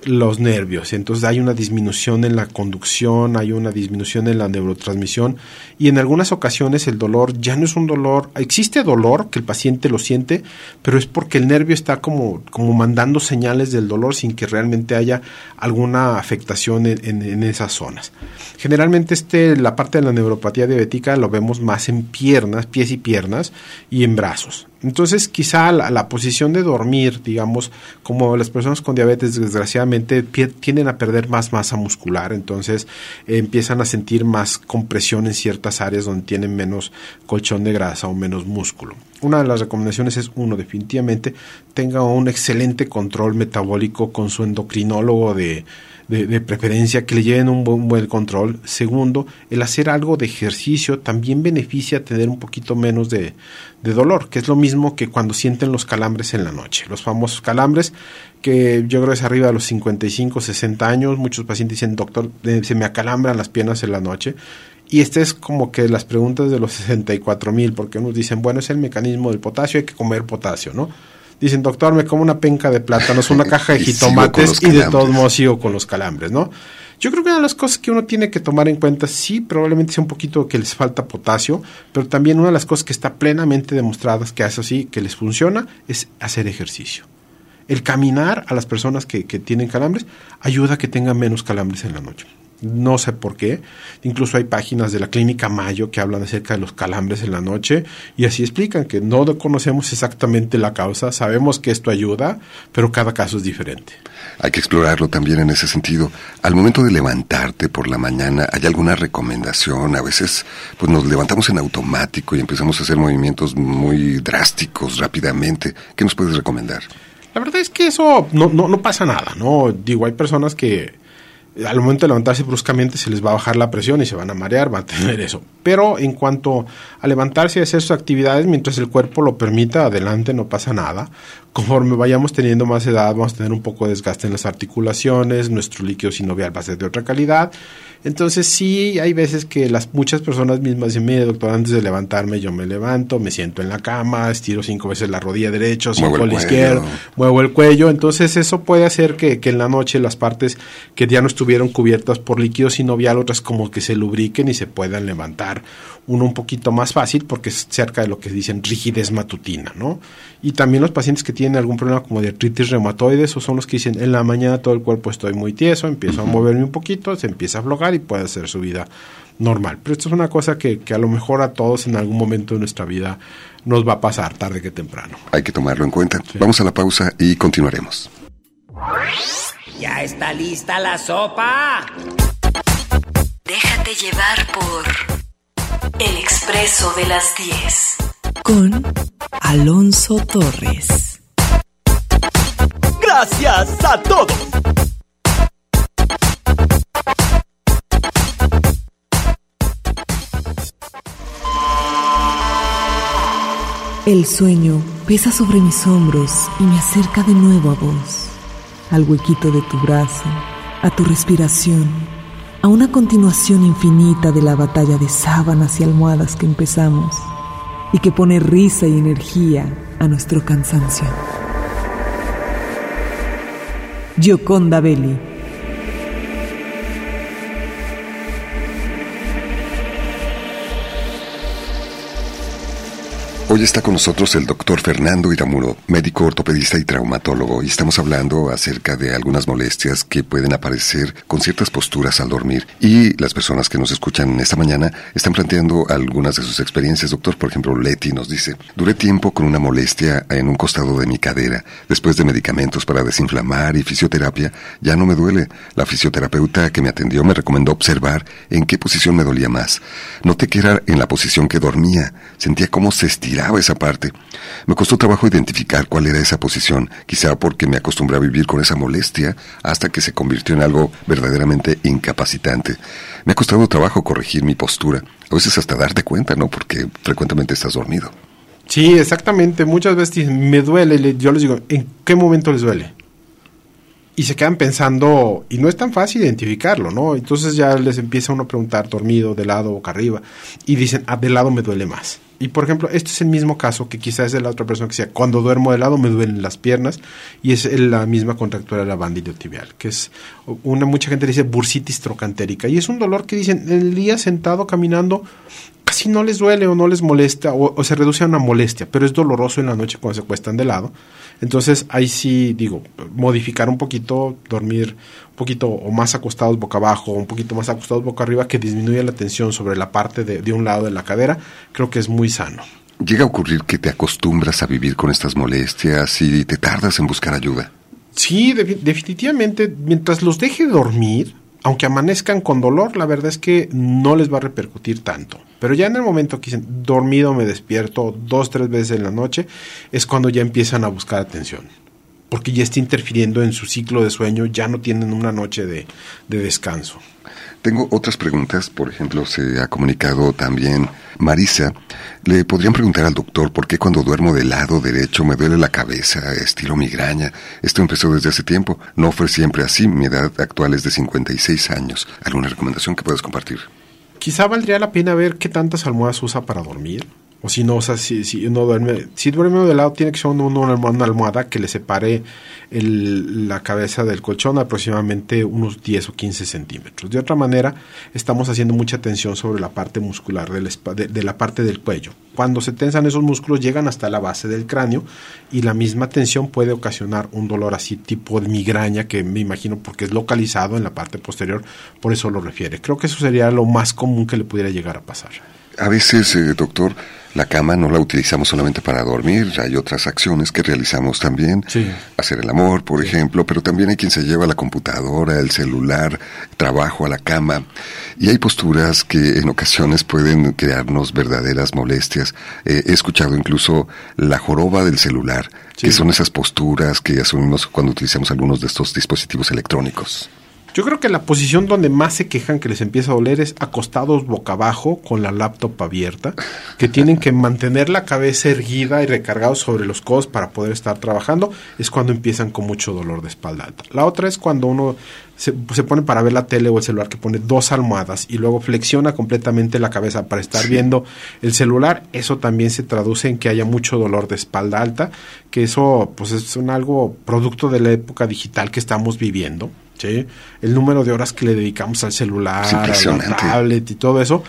S5: los nervios. Entonces hay una disminución en la conducción, hay una disminución en la neurotransmisión y en algunas ocasiones el dolor ya no es un dolor, existe dolor que el paciente lo siente, pero es porque el nervio está como, como mandando señales del dolor sin que realmente haya alguna afectación en, en, en esas zonas. Generalmente este, la parte de la neuropatía diabética lo vemos más en piernas, pies y piernas y en brazos. Entonces, quizá la, la, posición de dormir, digamos, como las personas con diabetes desgraciadamente tienden a perder más masa muscular, entonces empiezan a sentir más compresión en ciertas áreas donde tienen menos colchón de grasa o menos músculo. Una de las recomendaciones es, uno, definitivamente tenga un excelente control metabólico con su endocrinólogo de, de, de, preferencia, que le lleven un buen, buen, control. Segundo, el hacer algo de ejercicio también beneficia tener un poquito menos de, de, dolor, que es lo mismo que cuando sienten los calambres en la noche. Los famosos calambres, que yo creo es arriba de los 55, 60 años. Muchos pacientes dicen, doctor, se me acalambran las piernas en la noche. Y este es como que las preguntas de los 64 mil, porque unos dicen, bueno, es el mecanismo del potasio, hay que comer potasio, ¿no? Dicen, doctor, me como una penca de plátanos, una caja de
S3: y
S5: jitomates y de todos modos sigo con los calambres, ¿no? Yo creo que una de las cosas que uno tiene que tomar en cuenta, sí, probablemente sea un poquito que les falta potasio, pero también una de las cosas que está plenamente demostradas que hace así, que les funciona, es hacer ejercicio. El caminar a las personas que, que tienen calambres ayuda a que tengan menos calambres en la noche. No sé por qué. Incluso hay páginas de la Clínica Mayo que hablan acerca de los calambres en la noche y así explican que no conocemos exactamente la causa, sabemos que esto ayuda, pero cada caso es diferente.
S3: Hay que explorarlo también en ese sentido. Al momento de levantarte por la mañana, ¿hay alguna recomendación? A veces pues nos levantamos en automático y empezamos a hacer movimientos muy drásticos rápidamente. ¿Qué nos puedes recomendar?
S5: La verdad es que eso no, no, no pasa nada, ¿no? Digo, hay personas que al momento de levantarse bruscamente se les va a bajar la presión y se van a marear, van a tener eso. Pero en cuanto a levantarse y hacer sus actividades, mientras el cuerpo lo permita, adelante, no pasa nada. Conforme vayamos teniendo más edad, vamos a tener un poco de desgaste en las articulaciones, nuestro líquido sinovial va a ser de otra calidad. Entonces sí, hay veces que las muchas personas mismas dicen, mire doctor, antes de levantarme yo me levanto, me siento en la cama, estiro cinco veces la rodilla derecha, cinco
S3: Muevo el
S5: la izquierda, muevo el cuello. Entonces eso puede hacer que, que en la noche las partes que ya no estuvieron cubiertas por líquido sinovial, otras como que se lubriquen y se puedan levantar. Uno un poquito más fácil porque es cerca de lo que dicen rigidez matutina, ¿no? Y también los pacientes que tienen algún problema como de artritis reumatoide, esos son los que dicen en la mañana todo el cuerpo estoy muy tieso, empiezo a moverme un poquito, se empieza a aflojar y puede hacer su vida normal. Pero esto es una cosa que, que a lo mejor a todos en algún momento de nuestra vida nos va a pasar tarde que temprano.
S3: Hay que tomarlo en cuenta. Vamos a la pausa y continuaremos.
S11: ¿Ya está lista la sopa?
S9: Déjate llevar por El Expreso de las 10.
S8: Con Alonso Torres.
S11: Gracias a todos.
S8: El sueño pesa sobre mis hombros y me acerca de nuevo a vos, al huequito de tu brazo, a tu respiración, a una continuación infinita de la batalla de sábanas y almohadas que empezamos y que pone risa y energía a nuestro cansancio. Gioconda Belli.
S3: Hoy está con nosotros el doctor Fernando Iramuro, médico ortopedista y traumatólogo, y estamos hablando acerca de algunas molestias que pueden aparecer con ciertas posturas al dormir. Y las personas que nos escuchan esta mañana están planteando algunas de sus experiencias. Doctor, por ejemplo, Leti nos dice, duré tiempo con una molestia en un costado de mi cadera. Después de medicamentos para desinflamar y fisioterapia, ya no me duele. La fisioterapeuta que me atendió me recomendó observar en qué posición me dolía más. Noté que era en la posición que dormía. Sentía cómo se estiraba esa parte. Me costó trabajo identificar cuál era esa posición, quizá porque me acostumbré a vivir con esa molestia hasta que se convirtió en algo verdaderamente incapacitante. Me ha costado trabajo corregir mi postura, a veces hasta darte cuenta, ¿no? Porque frecuentemente estás dormido.
S5: Sí, exactamente. Muchas veces me duele. Le- Yo les digo, ¿en qué momento les duele? Y se quedan pensando, y no es tan fácil identificarlo, ¿no? Entonces ya les empieza uno a preguntar, dormido, de lado, boca arriba, y dicen, ah, de lado me duele más. Y por ejemplo, este es el mismo caso que quizás es de la otra persona que decía, cuando duermo de lado me duelen las piernas, y es la misma contractura de la banda iliotibial, que es una, mucha gente dice bursitis trocantérica, y es un dolor que dicen, el día sentado caminando, casi no les duele o no les molesta o, o se reduce a una molestia, pero es doloroso en la noche cuando se acuestan de lado. Entonces ahí sí digo, modificar un poquito, dormir un poquito o más acostados boca abajo un poquito más acostados boca arriba que disminuya la tensión sobre la parte de, de un lado de la cadera, creo que es muy sano.
S3: Llega a ocurrir que te acostumbras a vivir con estas molestias y te tardas en buscar ayuda.
S5: Sí, de- definitivamente, mientras los deje dormir, aunque amanezcan con dolor, la verdad es que no les va a repercutir tanto. Pero ya en el momento que dicen dormido me despierto dos, tres veces en la noche, es cuando ya empiezan a buscar atención. Porque ya está interfiriendo en su ciclo de sueño, ya no tienen una noche de, de descanso.
S3: Tengo otras preguntas, por ejemplo, se ha comunicado también Marisa. Le podrían preguntar al doctor por qué cuando duermo del lado derecho me duele la cabeza, estilo migraña. Esto empezó desde hace tiempo. No fue siempre así. Mi edad actual es de 56 años. ¿Alguna recomendación que puedas compartir?
S5: Quizá valdría la pena ver qué tantas almohadas usa para dormir. O si no, o sea, si, si uno duerme, si duerme de lado, tiene que ser uno- una, almohada, que le separe el- la cabeza del colchón aproximadamente unos 10 o 15 centímetros. De otra manera, estamos haciendo mucha tensión sobre la parte muscular del de, de la parte del cuello. Cuando se tensan esos músculos, llegan hasta la base del cráneo y la misma tensión puede ocasionar un dolor así tipo de migraña que me imagino porque es localizado en la parte posterior, por eso lo refiere. Creo que eso sería lo más común que le pudiera llegar a pasar.
S3: A veces, eh, doctor, la cama no la utilizamos solamente para dormir, hay otras acciones que realizamos también. Hacer el amor, por ejemplo, pero también hay quien se lleva la computadora, el celular, trabajo a la cama. Y hay posturas que en ocasiones pueden crearnos verdaderas molestias. Eh, he escuchado incluso la joroba del celular, que son esas posturas que asumimos cuando utilizamos algunos de estos dispositivos electrónicos.
S5: Yo creo que la posición donde más se quejan que les empieza a doler es acostados boca abajo con la laptop abierta, que tienen que mantener la cabeza erguida y recargados sobre los codos para poder estar trabajando, es cuando empiezan con mucho dolor de espalda alta. La otra es cuando uno se, se pone para ver la tele o el celular que pone dos almohadas y luego flexiona completamente la cabeza para estar viendo el celular, eso también se traduce en que haya mucho dolor de espalda alta, que eso pues es un algo producto de la época digital que estamos viviendo. ¿Sí? El número de horas que le dedicamos al celular, a la tablet y todo eso.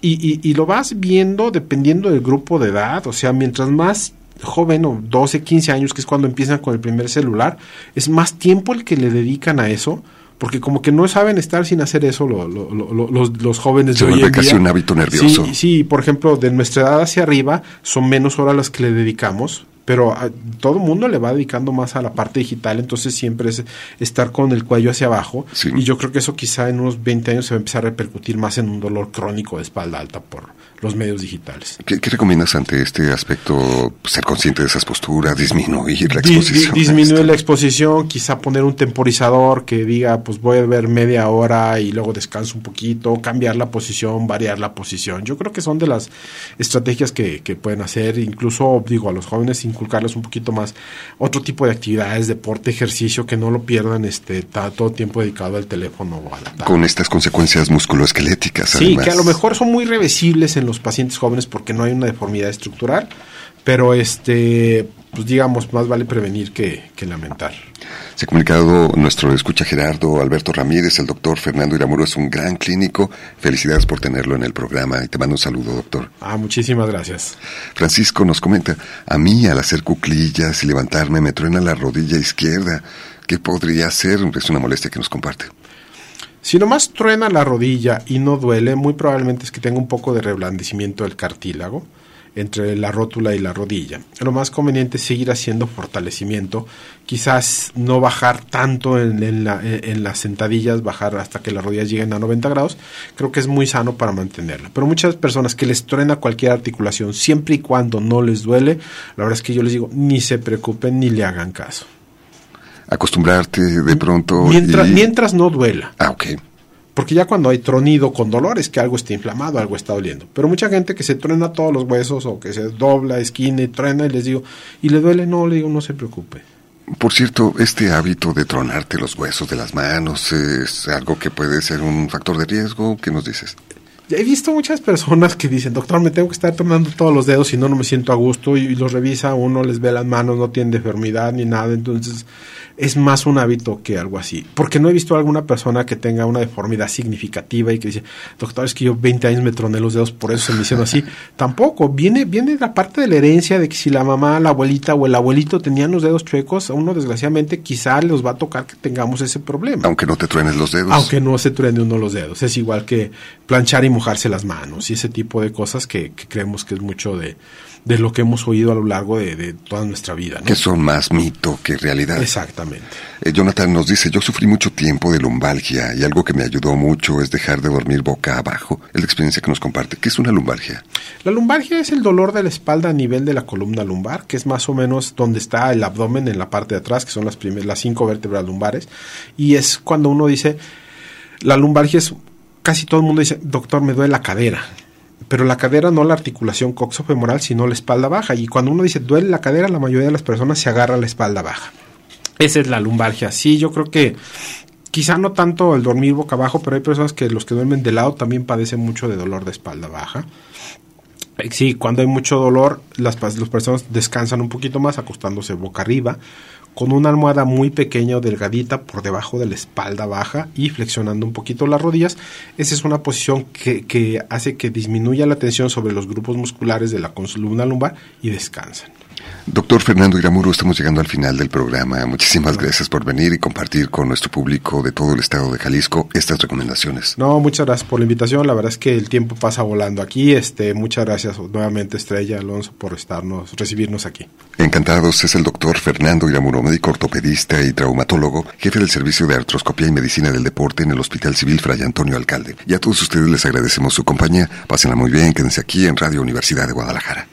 S5: Y, y, y lo vas viendo dependiendo del grupo de edad. O sea, mientras más joven o 12, 15 años, que es cuando empiezan con el primer celular, es más tiempo el que le dedican a eso. Porque como que no saben estar sin hacer eso lo- lo- lo- lo- los, los jóvenes
S3: Se
S5: de hoy en
S3: casi
S5: día.
S3: un hábito nervioso.
S5: Sí, sí, por ejemplo, de nuestra edad hacia arriba son menos horas las que le dedicamos, pero a, todo el mundo le va dedicando más a la parte digital, entonces siempre es estar con el cuello hacia abajo. Y yo creo que eso quizá en unos 20 años se va a empezar a repercutir más en un dolor crónico de espalda alta por los medios digitales.
S3: ¿Qué, qué recomiendas ante este aspecto? Ser consciente de esas posturas, disminuir la exposición.
S5: disminuir la exposición, quizá poner un temporizador que diga, pues voy a ver media hora y luego descanso un poquito, cambiar la posición, variar la posición. Yo creo que son de las estrategias que, que pueden hacer, incluso digo a los jóvenes inculcarles un poquito más otro tipo de actividades, deporte, ejercicio, que no lo pierdan este todo tiempo dedicado al teléfono o a la.
S3: Con estas consecuencias musculoesqueléticas,
S5: Sí,
S3: además.
S5: que a lo mejor son muy reversibles en los pacientes jóvenes porque no hay una deformidad estructural, pero este, pues digamos, más vale prevenir que, que lamentar.
S3: Se ha comunicado nuestro escucha Gerardo Alberto Ramírez, el doctor Fernando Iramuro es un gran clínico. Felicidades por tenerlo en el programa y te mando un saludo, doctor.
S5: Ah, muchísimas gracias.
S3: Francisco nos comenta, a mí al hacer cuclillas y levantarme me truena la rodilla izquierda. ¿Qué podría ser? Es una molestia que nos comparte.
S5: Si nomás truena la rodilla y no duele, muy probablemente es que tenga un poco de reblandecimiento del cartílago entre la rótula y la rodilla. Lo más conveniente es seguir haciendo fortalecimiento, quizás no bajar tanto en, en la- en las sentadillas, bajar hasta que las rodillas lleguen a 90 grados, creo que es muy sano para mantenerla. Pero muchas personas que les truena cualquier articulación, siempre y cuando no les duele, la verdad es que yo les digo, ni se preocupen ni le hagan caso.
S3: Acostumbrarte de pronto.
S5: Mientras,
S3: y-
S5: mientras no duela.
S3: Ah, ok.
S5: Porque ya cuando hay tronido con dolor es que algo está inflamado, algo está doliendo. Pero mucha gente que se truena todos los huesos o que se dobla, esquina y truena y les digo, ¿y le duele? No, le digo, no se preocupe.
S3: Por cierto, este hábito de tronarte los huesos de las manos es algo que puede ser un factor de riesgo. ¿Qué nos dices?
S5: He visto muchas personas que dicen, doctor, me tengo que estar tronando todos los dedos, si no, no me siento a gusto. Y, y los revisa, uno les ve las manos, no tienen deformidad ni nada. Entonces, es más un hábito que algo así. Porque no he visto a alguna persona que tenga una deformidad significativa y que dice, doctor, es que yo 20 años me troné los dedos, por eso se me hicieron así. Tampoco. Viene, viene la parte de la herencia de que si la mamá, la abuelita o el abuelito tenían los dedos chuecos, a uno desgraciadamente quizá les va a tocar que tengamos ese problema.
S3: Aunque no te truenes los dedos.
S5: Aunque no se truene uno los dedos. Es igual que planchar y mojarse las manos y ese tipo de cosas que, que creemos que es mucho de, de lo que hemos oído a lo largo de, de toda nuestra vida. ¿no?
S3: Que son más mito que realidad.
S5: Exactamente.
S3: Eh, Jonathan nos dice, yo sufrí mucho tiempo de lumbalgia y algo que me ayudó mucho es dejar de dormir boca abajo. Es la experiencia que nos comparte. ¿Qué es una lumbalgia?
S5: La lumbalgia es el dolor de la espalda a nivel de la columna lumbar, que es más o menos donde está el abdomen en la parte de atrás, que son las, primer- las cinco vértebras lumbares. Y es cuando uno dice, la lumbalgia es, casi todo el mundo dice, doctor, me duele la cadera. Pero la cadera no la articulación coxofemoral, sino la espalda baja. Y cuando uno dice duele la cadera, la mayoría de las personas se agarra a la espalda baja. Esa es la lumbalgia. Sí, yo creo que quizá no tanto el dormir boca abajo, pero hay personas que los que duermen de lado también padecen mucho de dolor de espalda baja. Sí, cuando hay mucho dolor, las, las personas descansan un poquito más acostándose boca arriba, con una almohada muy pequeña o delgadita por debajo de la espalda baja y flexionando un poquito las rodillas. Esa es una posición que, hace que disminuya la tensión sobre los grupos musculares de la columna lumbar y descansan.
S3: Doctor Fernando Iramuro, estamos llegando al final del programa. Muchísimas gracias por venir y compartir con nuestro público de todo el estado de Jalisco estas recomendaciones.
S5: No, muchas gracias por la invitación. La verdad es que el tiempo pasa volando aquí. Este, muchas gracias nuevamente Estrella Alonso por estarnos, recibirnos aquí.
S3: Encantados, es el doctor Fernando Iramuro, médico ortopedista y traumatólogo, jefe del servicio de artroscopía y medicina del deporte en el Hospital Civil Fray Antonio Alcalde. Y a todos ustedes les agradecemos su compañía. Pásenla muy bien, quédense aquí en Radio Universidad de Guadalajara.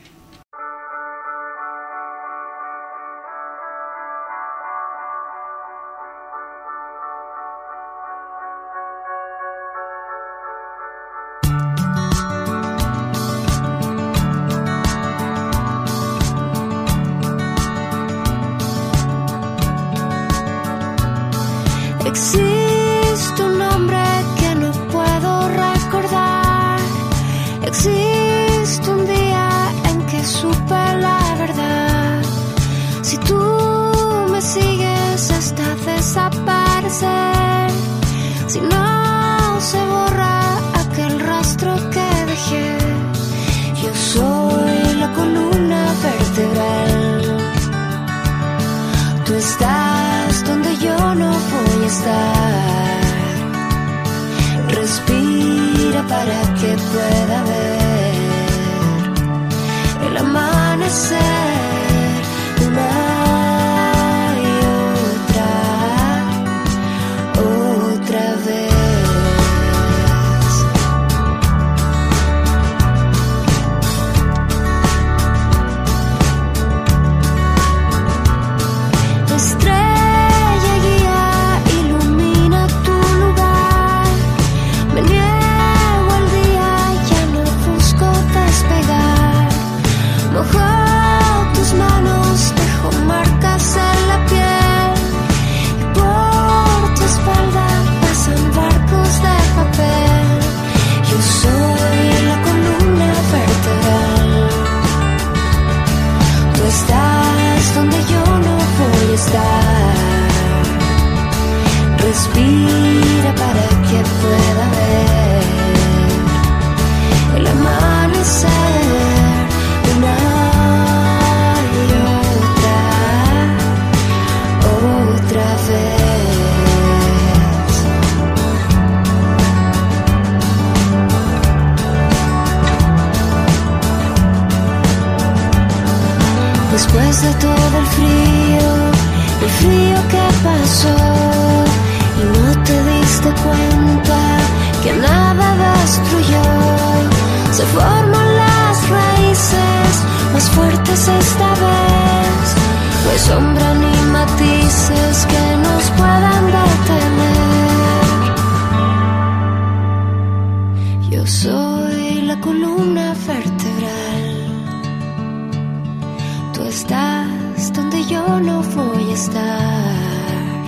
S12: estás donde yo no voy a estar.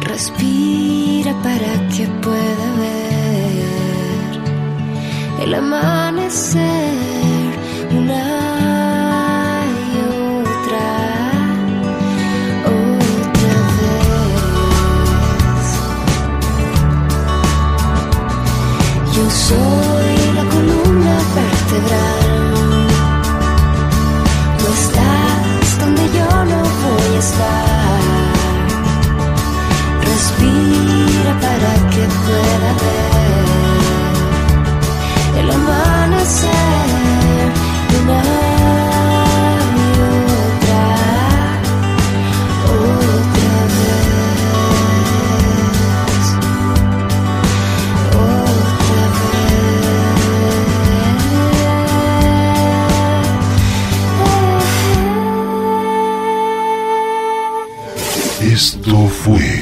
S12: Respira para que pueda ver el amanecer una y otra, otra vez. Yo soy para que pueda ver el amanecer una y otra, otra vez, otra vez.
S10: Esto fue.